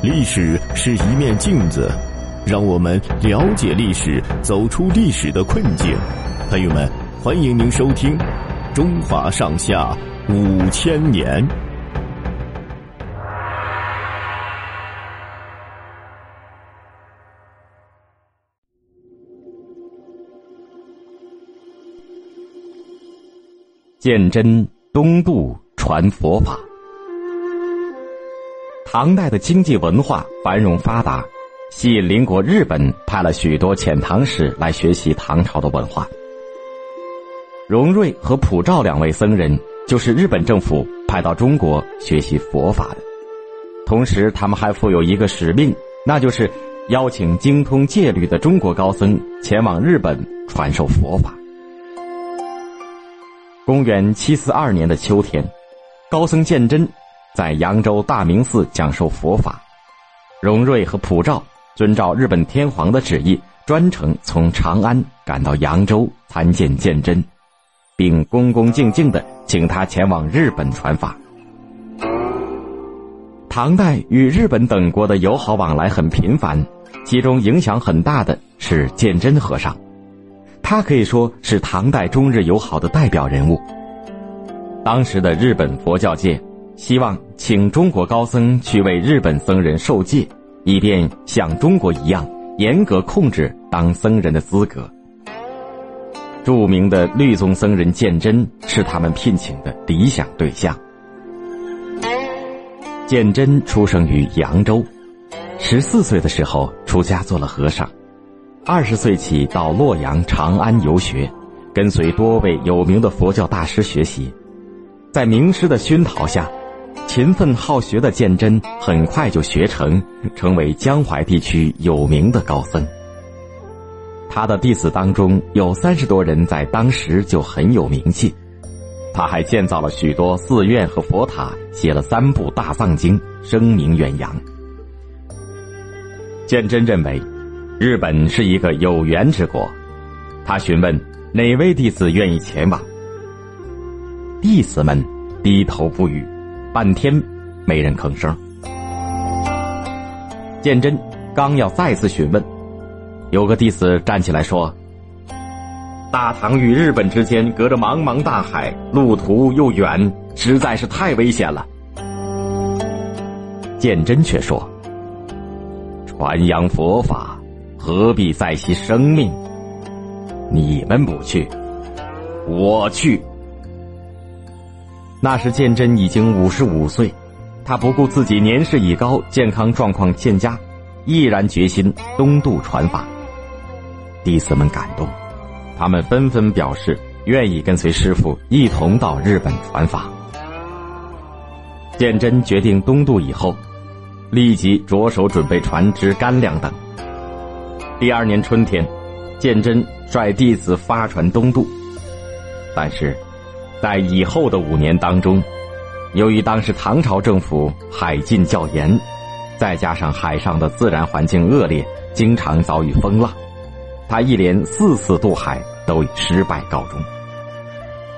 历史是一面镜子，让我们了解历史，走出历史的困境。朋友们，欢迎您收听《中华上下五千年》。鉴真东渡传佛法。唐代的经济文化繁荣发达，吸引邻国日本派了许多遣唐使来学习唐朝的文化。荣瑞和普照两位僧人就是日本政府派到中国学习佛法的，同时他们还负有一个使命，那就是邀请精通戒律的中国高僧前往日本传授佛法。公元七四二年的秋天，高僧鉴真。在扬州大明寺讲授佛法，荣瑞和普照遵照日本天皇的旨意，专程从长安赶到扬州参见鉴真，并恭恭敬敬的请他前往日本传法。唐代与日本等国的友好往来很频繁，其中影响很大的是鉴真和尚，他可以说是唐代中日友好的代表人物。当时的日本佛教界。希望请中国高僧去为日本僧人受戒，以便像中国一样严格控制当僧人的资格。著名的律宗僧人鉴真是他们聘请的理想对象。鉴真出生于扬州，十四岁的时候出家做了和尚，二十岁起到洛阳、长安游学，跟随多位有名的佛教大师学习，在名师的熏陶下。勤奋好学的鉴真很快就学成，成为江淮地区有名的高僧。他的弟子当中有三十多人在当时就很有名气。他还建造了许多寺院和佛塔，写了三部大藏经，声名远扬。鉴真认为，日本是一个有缘之国，他询问哪位弟子愿意前往。弟子们低头不语。半天，没人吭声。鉴真刚要再次询问，有个弟子站起来说：“大唐与日本之间隔着茫茫大海，路途又远，实在是太危险了。”鉴真却说：“传扬佛法，何必在惜生命？你们不去，我去。”那时鉴真已经五十五岁，他不顾自己年事已高，健康状况欠佳，毅然决心东渡传法。弟子们感动，他们纷纷表示愿意跟随师傅一同到日本传法。鉴真决定东渡以后，立即着手准备船只、干粮等。第二年春天，鉴真率弟子发船东渡，但是。在以后的五年当中，由于当时唐朝政府海禁较严，再加上海上的自然环境恶劣，经常遭遇风浪，他一连四次渡海都以失败告终。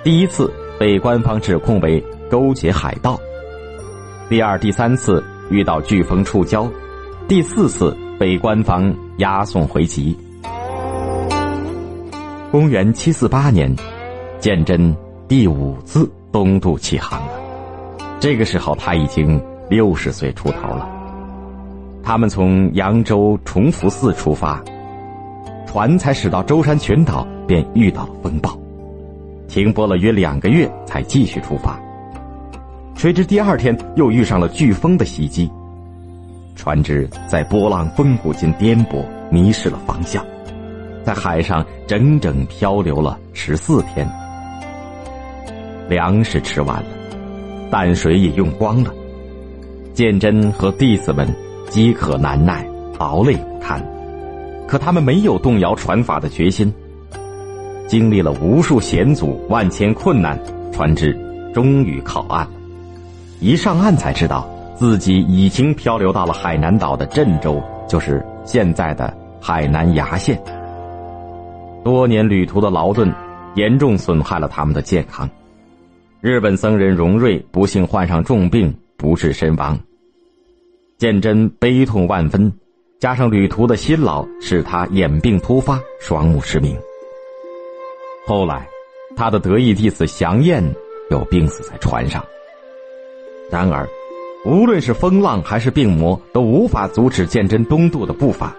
第一次被官方指控为勾结海盗，第二、第三次遇到飓风触礁，第四次被官方押送回籍。公元七四八年，鉴真。第五次东渡启航了，这个时候他已经六十岁出头了。他们从扬州崇福寺出发，船才驶到舟山群岛，便遇到了风暴，停泊了约两个月才继续出发。谁知第二天又遇上了飓风的袭击，船只在波浪风谷间颠簸，迷失了方向，在海上整整漂流了十四天。粮食吃完了，淡水也用光了。鉴真和弟子们饥渴难耐，劳累不堪，可他们没有动摇传法的决心。经历了无数险阻、万千困难，船只终于靠岸了。一上岸才知道自己已经漂流到了海南岛的镇州，就是现在的海南崖县。多年旅途的劳顿，严重损害了他们的健康。日本僧人荣瑞不幸患上重病，不治身亡。鉴真悲痛万分，加上旅途的辛劳，使他眼病突发，双目失明。后来，他的得意弟子祥彦又病死在船上。然而，无论是风浪还是病魔，都无法阻止鉴真东渡的步伐。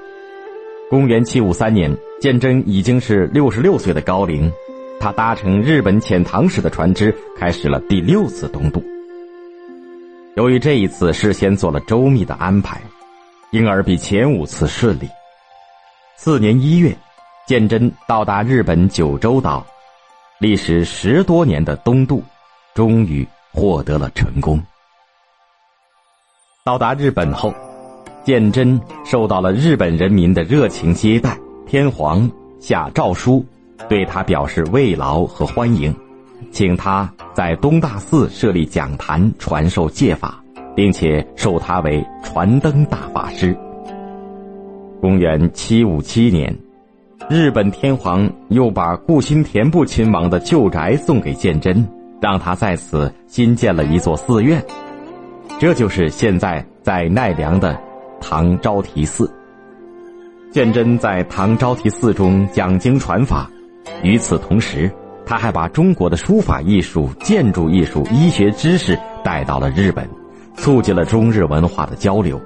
公元七五三年，鉴真已经是六十六岁的高龄，他搭乘日本遣唐使的船只，开始了第六次东渡。由于这一次事先做了周密的安排，因而比前五次顺利。次年一月，鉴真到达日本九州岛，历时十多年的东渡，终于获得了成功。到达日本后，鉴真受到了日本人民的热情接待，天皇下诏书，对他表示慰劳和欢迎，请他在东大寺设立讲坛，传授戒法，并且授他为传灯大法师。公元七五七年，日本天皇又把故新田部亲王的旧宅送给鉴真，让他在此新建了一座寺院。这就是现在在奈良的唐招提寺。鉴真在唐招提寺中讲经传法，与此同时，他还把中国的书法艺术、建筑艺术、医学知识带到了日本，促进了中日文化的交流。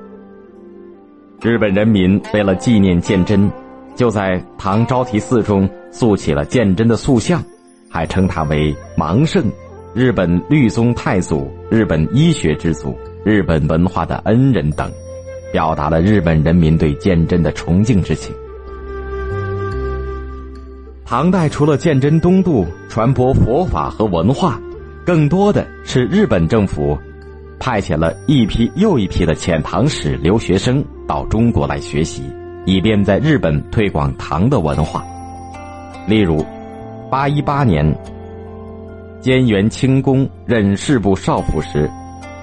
日本人民为了纪念鉴真，就在唐招提寺中塑起了鉴真的塑像，还称他为盲圣。日本律宗太祖、日本医学之祖、日本文化的恩人等，表达了日本人民对鉴真的崇敬之情。唐代除了鉴真东渡传播佛法和文化，更多的是日本政府派遣了一批又一批的遣唐使留学生到中国来学习，以便在日本推广唐的文化。例如，八一八年。兼元清宫任侍部少府时，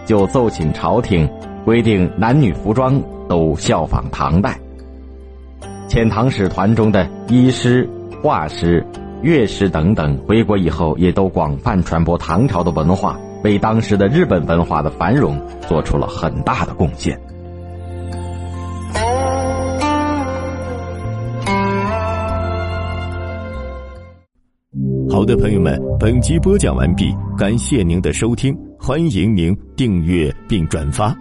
就奏请朝廷规定男女服装都效仿唐代。遣唐使团中的医师、画师、乐师等等，回国以后也都广泛传播唐朝的文化，为当时的日本文化的繁荣做出了很大的贡献。好的，朋友们，本集播讲完毕，感谢您的收听，欢迎您订阅并转发。